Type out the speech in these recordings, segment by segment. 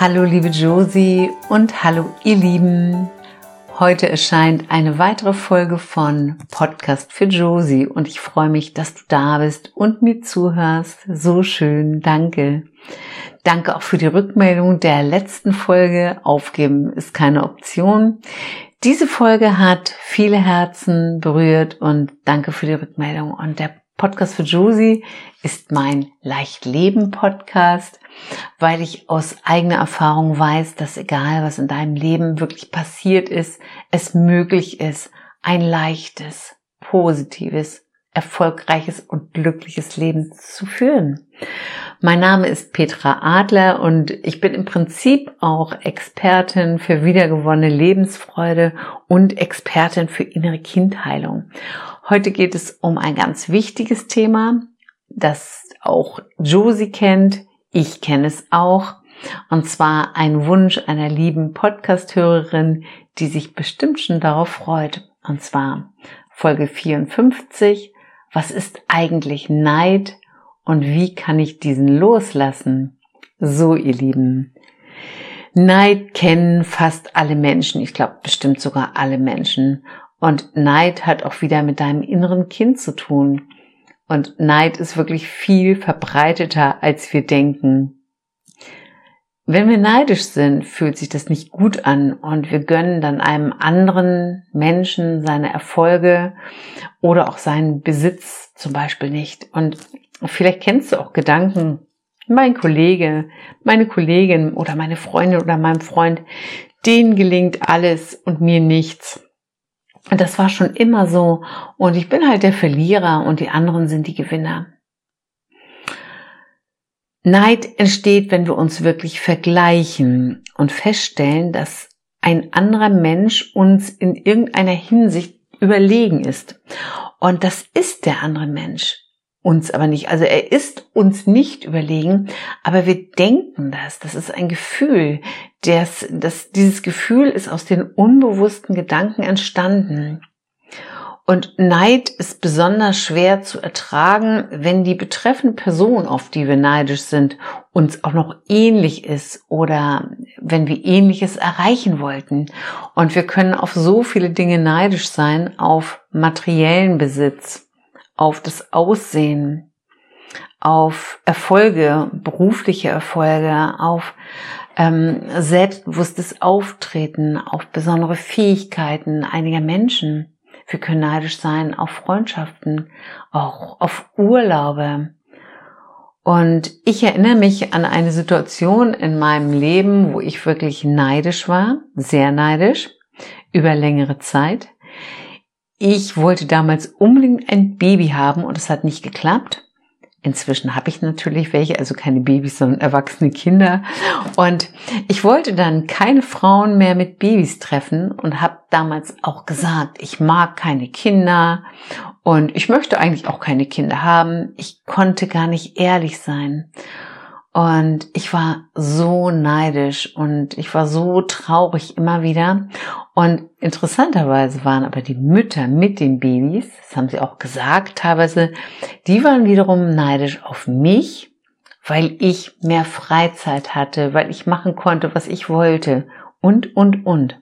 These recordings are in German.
Hallo liebe Josie und hallo ihr Lieben. Heute erscheint eine weitere Folge von Podcast für Josie und ich freue mich, dass du da bist und mir zuhörst. So schön, danke. Danke auch für die Rückmeldung der letzten Folge. Aufgeben ist keine Option. Diese Folge hat viele Herzen berührt und danke für die Rückmeldung. Und der Podcast für Josie ist mein Leichtleben Podcast, weil ich aus eigener Erfahrung weiß, dass egal was in deinem Leben wirklich passiert ist, es möglich ist, ein leichtes, positives, erfolgreiches und glückliches Leben zu führen. Mein Name ist Petra Adler und ich bin im Prinzip auch Expertin für wiedergewonnene Lebensfreude und Expertin für innere Kindheilung. Heute geht es um ein ganz wichtiges Thema, das auch Josie kennt. Ich kenne es auch. Und zwar ein Wunsch einer lieben Podcast-Hörerin, die sich bestimmt schon darauf freut. Und zwar Folge 54. Was ist eigentlich Neid und wie kann ich diesen loslassen? So, ihr Lieben. Neid kennen fast alle Menschen. Ich glaube bestimmt sogar alle Menschen. Und Neid hat auch wieder mit deinem inneren Kind zu tun. Und Neid ist wirklich viel verbreiteter, als wir denken. Wenn wir neidisch sind, fühlt sich das nicht gut an und wir gönnen dann einem anderen Menschen seine Erfolge oder auch seinen Besitz zum Beispiel nicht. Und vielleicht kennst du auch Gedanken, mein Kollege, meine Kollegin oder meine Freundin oder mein Freund, denen gelingt alles und mir nichts. Das war schon immer so. Und ich bin halt der Verlierer und die anderen sind die Gewinner. Neid entsteht, wenn wir uns wirklich vergleichen und feststellen, dass ein anderer Mensch uns in irgendeiner Hinsicht überlegen ist. Und das ist der andere Mensch uns aber nicht. Also er ist uns nicht überlegen, aber wir denken das. Das ist ein Gefühl. Das, das, dieses Gefühl ist aus den unbewussten Gedanken entstanden. Und Neid ist besonders schwer zu ertragen, wenn die betreffende Person, auf die wir neidisch sind, uns auch noch ähnlich ist oder wenn wir ähnliches erreichen wollten. Und wir können auf so viele Dinge neidisch sein, auf materiellen Besitz, auf das Aussehen, auf Erfolge, berufliche Erfolge, auf ähm, selbstbewusstes Auftreten, auf besondere Fähigkeiten einiger Menschen. Wir können neidisch sein auf Freundschaften, auch auf Urlaube. Und ich erinnere mich an eine Situation in meinem Leben, wo ich wirklich neidisch war, sehr neidisch, über längere Zeit. Ich wollte damals unbedingt ein Baby haben und es hat nicht geklappt. Inzwischen habe ich natürlich welche, also keine Babys, sondern erwachsene Kinder. Und ich wollte dann keine Frauen mehr mit Babys treffen und habe damals auch gesagt, ich mag keine Kinder und ich möchte eigentlich auch keine Kinder haben. Ich konnte gar nicht ehrlich sein. Und ich war so neidisch und ich war so traurig immer wieder. Und interessanterweise waren aber die Mütter mit den Babys, das haben sie auch gesagt teilweise, die waren wiederum neidisch auf mich, weil ich mehr Freizeit hatte, weil ich machen konnte, was ich wollte und, und, und.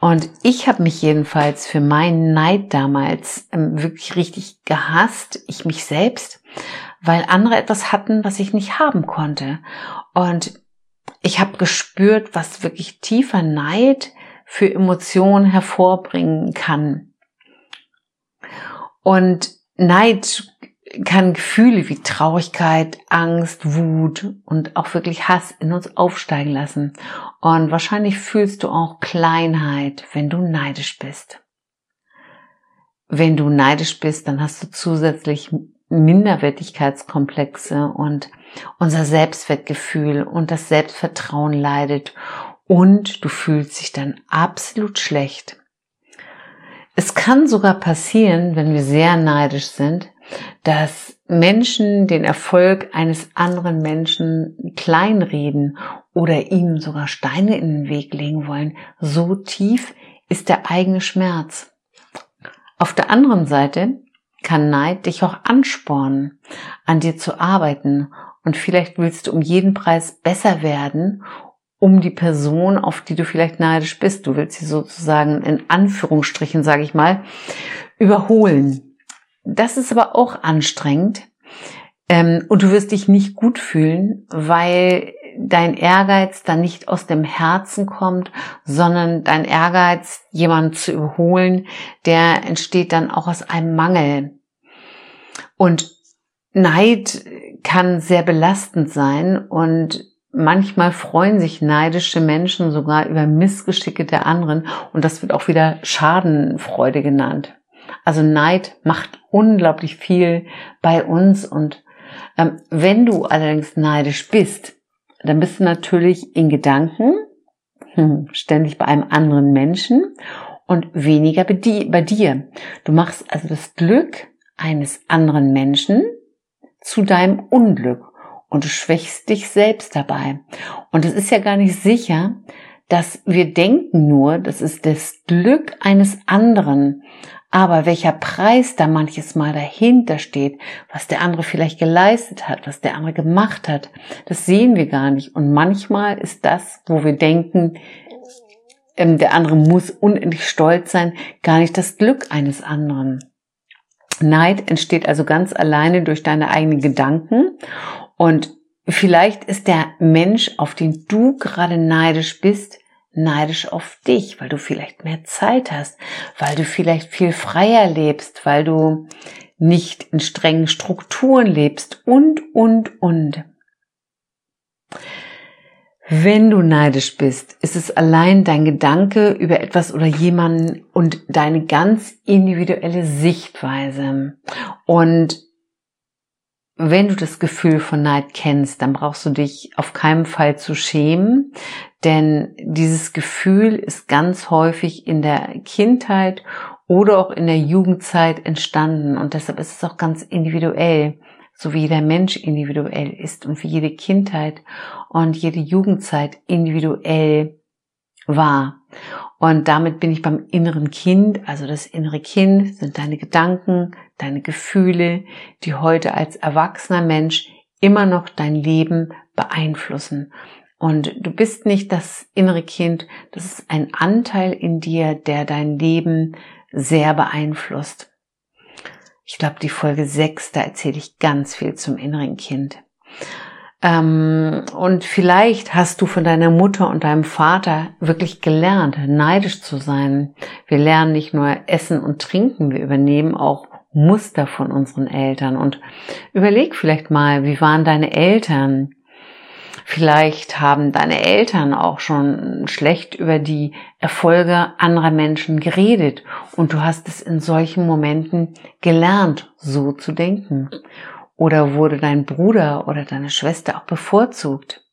Und ich habe mich jedenfalls für meinen Neid damals ähm, wirklich richtig gehasst, ich mich selbst, weil andere etwas hatten, was ich nicht haben konnte. Und ich habe gespürt, was wirklich tiefer Neid für Emotionen hervorbringen kann. Und Neid kann Gefühle wie Traurigkeit, Angst, Wut und auch wirklich Hass in uns aufsteigen lassen. Und wahrscheinlich fühlst du auch Kleinheit, wenn du neidisch bist. Wenn du neidisch bist, dann hast du zusätzlich Minderwertigkeitskomplexe und unser Selbstwertgefühl und das Selbstvertrauen leidet und du fühlst dich dann absolut schlecht. Es kann sogar passieren, wenn wir sehr neidisch sind, dass Menschen den Erfolg eines anderen Menschen kleinreden oder ihm sogar Steine in den Weg legen wollen. So tief ist der eigene Schmerz. Auf der anderen Seite kann Neid dich auch anspornen, an dir zu arbeiten und vielleicht willst du um jeden Preis besser werden um die Person, auf die du vielleicht neidisch bist. Du willst sie sozusagen in Anführungsstrichen, sage ich mal, überholen. Das ist aber auch anstrengend. Ähm, und du wirst dich nicht gut fühlen, weil dein Ehrgeiz dann nicht aus dem Herzen kommt, sondern dein Ehrgeiz, jemanden zu überholen, der entsteht dann auch aus einem Mangel. Und Neid kann sehr belastend sein und manchmal freuen sich neidische Menschen sogar über Missgeschicke der anderen und das wird auch wieder Schadenfreude genannt. Also Neid macht unglaublich viel bei uns und ähm, wenn du allerdings neidisch bist, dann bist du natürlich in Gedanken hm, ständig bei einem anderen Menschen und weniger bei dir. Du machst also das Glück eines anderen Menschen zu deinem Unglück und du schwächst dich selbst dabei. Und es ist ja gar nicht sicher, dass wir denken nur, das ist das Glück eines anderen. Aber welcher Preis da manches Mal dahinter steht, was der andere vielleicht geleistet hat, was der andere gemacht hat, das sehen wir gar nicht. Und manchmal ist das, wo wir denken, ähm, der andere muss unendlich stolz sein, gar nicht das Glück eines anderen. Neid entsteht also ganz alleine durch deine eigenen Gedanken und vielleicht ist der Mensch, auf den du gerade neidisch bist, neidisch auf dich, weil du vielleicht mehr Zeit hast, weil du vielleicht viel freier lebst, weil du nicht in strengen Strukturen lebst und, und, und. Wenn du neidisch bist, ist es allein dein Gedanke über etwas oder jemanden und deine ganz individuelle Sichtweise. Und wenn du das Gefühl von Neid kennst, dann brauchst du dich auf keinen Fall zu schämen, denn dieses Gefühl ist ganz häufig in der Kindheit oder auch in der Jugendzeit entstanden und deshalb ist es auch ganz individuell, so wie jeder Mensch individuell ist und wie jede Kindheit und jede Jugendzeit individuell war. Und damit bin ich beim inneren Kind. Also das innere Kind sind deine Gedanken, deine Gefühle, die heute als erwachsener Mensch immer noch dein Leben beeinflussen. Und du bist nicht das innere Kind, das ist ein Anteil in dir, der dein Leben sehr beeinflusst. Ich glaube, die Folge 6, da erzähle ich ganz viel zum inneren Kind. Ähm, und vielleicht hast du von deiner Mutter und deinem Vater wirklich gelernt, neidisch zu sein. Wir lernen nicht nur Essen und Trinken, wir übernehmen auch Muster von unseren Eltern. Und überleg vielleicht mal, wie waren deine Eltern? Vielleicht haben deine Eltern auch schon schlecht über die Erfolge anderer Menschen geredet und du hast es in solchen Momenten gelernt, so zu denken. Oder wurde dein Bruder oder deine Schwester auch bevorzugt?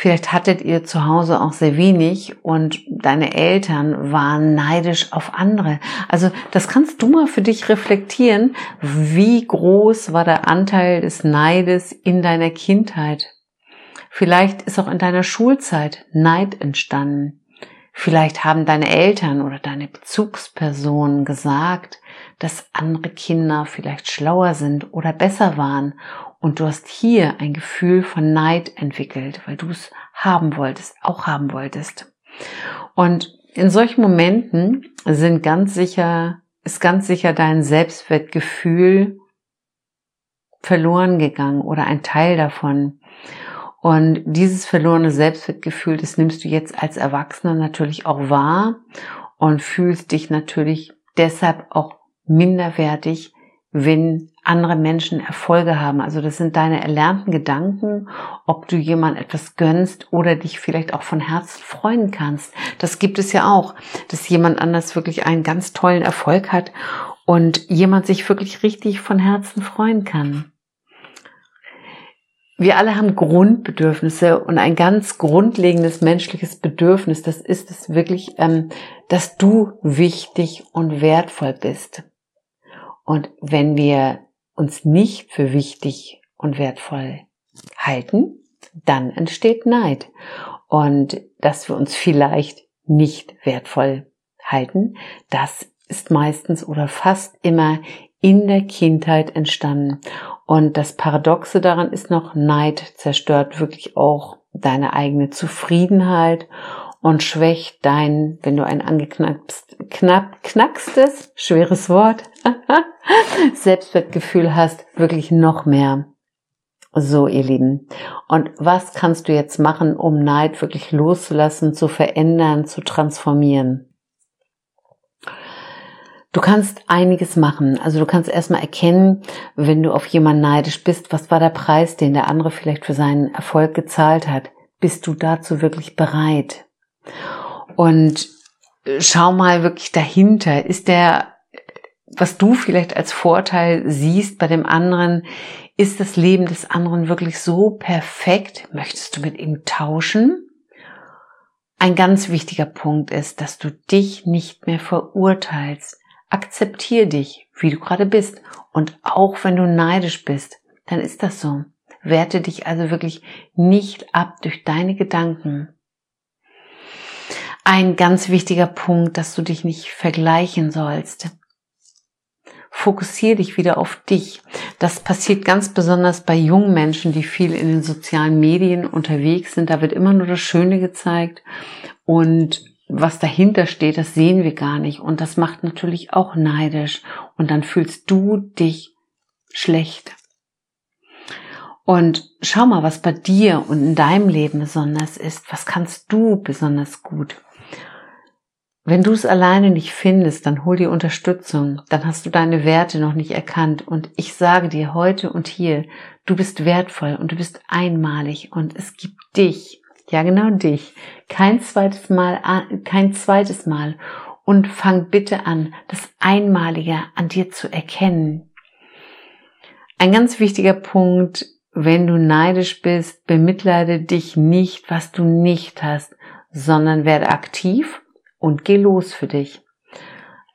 Vielleicht hattet ihr zu Hause auch sehr wenig und deine Eltern waren neidisch auf andere. Also das kannst du mal für dich reflektieren. Wie groß war der Anteil des Neides in deiner Kindheit? Vielleicht ist auch in deiner Schulzeit Neid entstanden. Vielleicht haben deine Eltern oder deine Bezugspersonen gesagt, dass andere Kinder vielleicht schlauer sind oder besser waren und du hast hier ein Gefühl von Neid entwickelt, weil du es haben wolltest, auch haben wolltest. Und in solchen Momenten sind ganz sicher, ist ganz sicher dein Selbstwertgefühl verloren gegangen oder ein Teil davon. Und dieses verlorene Selbstwertgefühl, das nimmst du jetzt als Erwachsener natürlich auch wahr und fühlst dich natürlich deshalb auch minderwertig, wenn andere Menschen Erfolge haben. Also das sind deine erlernten Gedanken, ob du jemand etwas gönnst oder dich vielleicht auch von Herzen freuen kannst. Das gibt es ja auch, dass jemand anders wirklich einen ganz tollen Erfolg hat und jemand sich wirklich richtig von Herzen freuen kann. Wir alle haben Grundbedürfnisse und ein ganz grundlegendes menschliches Bedürfnis, das ist es wirklich, ähm, dass du wichtig und wertvoll bist. Und wenn wir uns nicht für wichtig und wertvoll halten, dann entsteht Neid. Und dass wir uns vielleicht nicht wertvoll halten, das ist meistens oder fast immer in der Kindheit entstanden. Und das Paradoxe daran ist noch, Neid zerstört wirklich auch deine eigene Zufriedenheit und schwächt dein, wenn du ein angeknackst, knapp, knackstes, schweres Wort, Selbstwertgefühl hast, wirklich noch mehr. So, ihr Lieben. Und was kannst du jetzt machen, um Neid wirklich loszulassen, zu verändern, zu transformieren? Du kannst einiges machen. Also du kannst erstmal erkennen, wenn du auf jemanden neidisch bist, was war der Preis, den der andere vielleicht für seinen Erfolg gezahlt hat. Bist du dazu wirklich bereit? Und schau mal wirklich dahinter. Ist der, was du vielleicht als Vorteil siehst bei dem anderen, ist das Leben des anderen wirklich so perfekt? Möchtest du mit ihm tauschen? Ein ganz wichtiger Punkt ist, dass du dich nicht mehr verurteilst. Akzeptier dich, wie du gerade bist. Und auch wenn du neidisch bist, dann ist das so. Werte dich also wirklich nicht ab durch deine Gedanken. Ein ganz wichtiger Punkt, dass du dich nicht vergleichen sollst. Fokussier dich wieder auf dich. Das passiert ganz besonders bei jungen Menschen, die viel in den sozialen Medien unterwegs sind. Da wird immer nur das Schöne gezeigt und was dahinter steht, das sehen wir gar nicht. Und das macht natürlich auch neidisch. Und dann fühlst du dich schlecht. Und schau mal, was bei dir und in deinem Leben besonders ist. Was kannst du besonders gut? Wenn du es alleine nicht findest, dann hol dir Unterstützung. Dann hast du deine Werte noch nicht erkannt. Und ich sage dir heute und hier, du bist wertvoll und du bist einmalig und es gibt dich ja, genau dich. Kein zweites Mal, kein zweites Mal. Und fang bitte an, das Einmalige an dir zu erkennen. Ein ganz wichtiger Punkt, wenn du neidisch bist, bemitleide dich nicht, was du nicht hast, sondern werde aktiv und geh los für dich.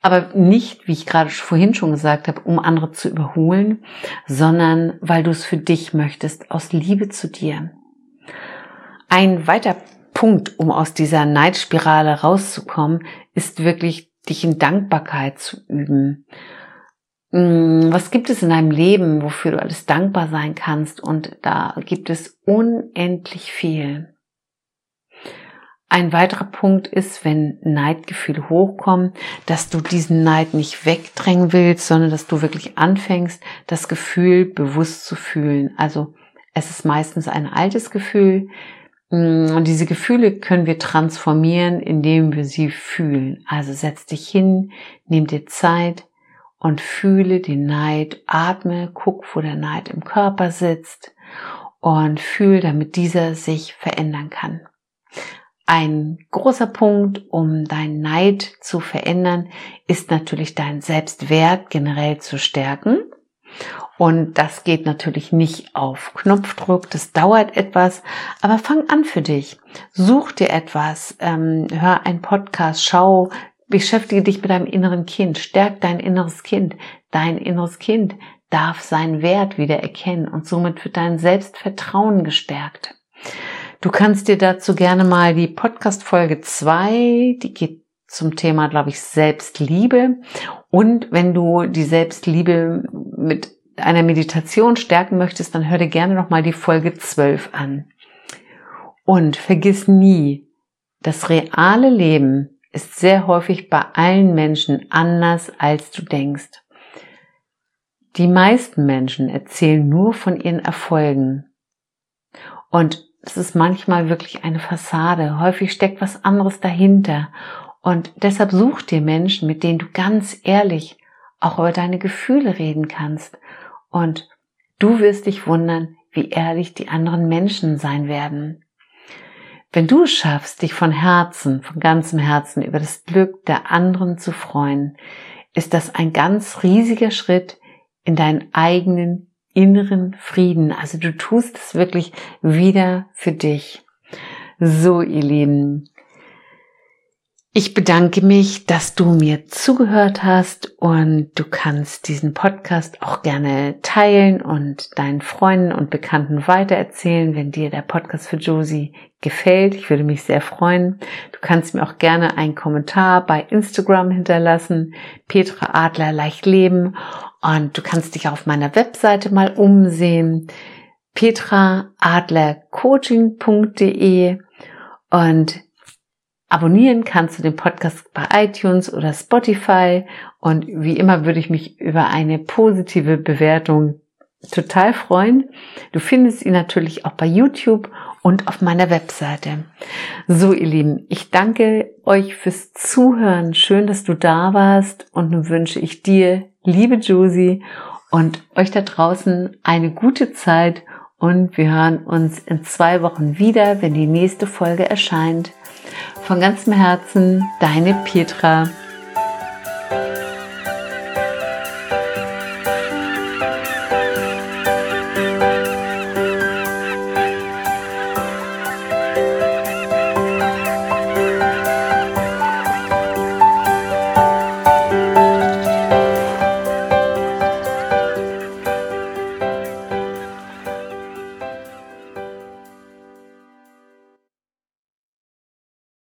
Aber nicht, wie ich gerade vorhin schon gesagt habe, um andere zu überholen, sondern weil du es für dich möchtest, aus Liebe zu dir. Ein weiter Punkt, um aus dieser Neidspirale rauszukommen, ist wirklich dich in Dankbarkeit zu üben. Mm, was gibt es in deinem Leben, wofür du alles dankbar sein kannst? Und da gibt es unendlich viel. Ein weiterer Punkt ist, wenn Neidgefühle hochkommen, dass du diesen Neid nicht wegdrängen willst, sondern dass du wirklich anfängst, das Gefühl bewusst zu fühlen. Also es ist meistens ein altes Gefühl, Mm, und diese Gefühle können wir transformieren, indem wir sie fühlen. Also setz dich hin, nimm dir Zeit und fühle den Neid, atme, guck, wo der Neid im Körper sitzt und fühl, damit dieser sich verändern kann. Ein großer Punkt, um deinen Neid zu verändern, ist natürlich dein Selbstwert generell zu stärken. Und das geht natürlich nicht auf Knopfdruck, das dauert etwas, aber fang an für dich. Such dir etwas, ähm, hör einen Podcast, schau, beschäftige dich mit deinem inneren Kind, stärk dein inneres Kind. Dein inneres Kind darf seinen Wert wieder erkennen und somit wird dein Selbstvertrauen gestärkt. Du kannst dir dazu gerne mal die Podcast Folge 2, die geht zum Thema, glaube ich, Selbstliebe. Und wenn du die Selbstliebe mit einer Meditation stärken möchtest, dann hör dir gerne nochmal die Folge 12 an. Und vergiss nie, das reale Leben ist sehr häufig bei allen Menschen anders, als du denkst. Die meisten Menschen erzählen nur von ihren Erfolgen. Und es ist manchmal wirklich eine Fassade. Häufig steckt was anderes dahinter. Und deshalb such dir Menschen, mit denen du ganz ehrlich auch über deine Gefühle reden kannst und du wirst dich wundern, wie ehrlich die anderen Menschen sein werden. Wenn du schaffst, dich von Herzen, von ganzem Herzen über das Glück der anderen zu freuen, ist das ein ganz riesiger Schritt in deinen eigenen inneren Frieden. Also du tust es wirklich wieder für dich. So, ihr Lieben, ich bedanke mich, dass du mir zugehört hast und du kannst diesen Podcast auch gerne teilen und deinen Freunden und Bekannten weitererzählen, wenn dir der Podcast für Josie gefällt. Ich würde mich sehr freuen. Du kannst mir auch gerne einen Kommentar bei Instagram hinterlassen, Petra Adler leicht leben und du kannst dich auf meiner Webseite mal umsehen petraadlercoaching.de und abonnieren kannst du den Podcast bei iTunes oder Spotify und wie immer würde ich mich über eine positive Bewertung total freuen. Du findest ihn natürlich auch bei YouTube und auf meiner Webseite. So, ihr Lieben, ich danke euch fürs Zuhören. Schön, dass du da warst und nun wünsche ich dir, liebe Josie, und euch da draußen eine gute Zeit und wir hören uns in zwei Wochen wieder, wenn die nächste Folge erscheint. Von ganzem Herzen, deine Petra.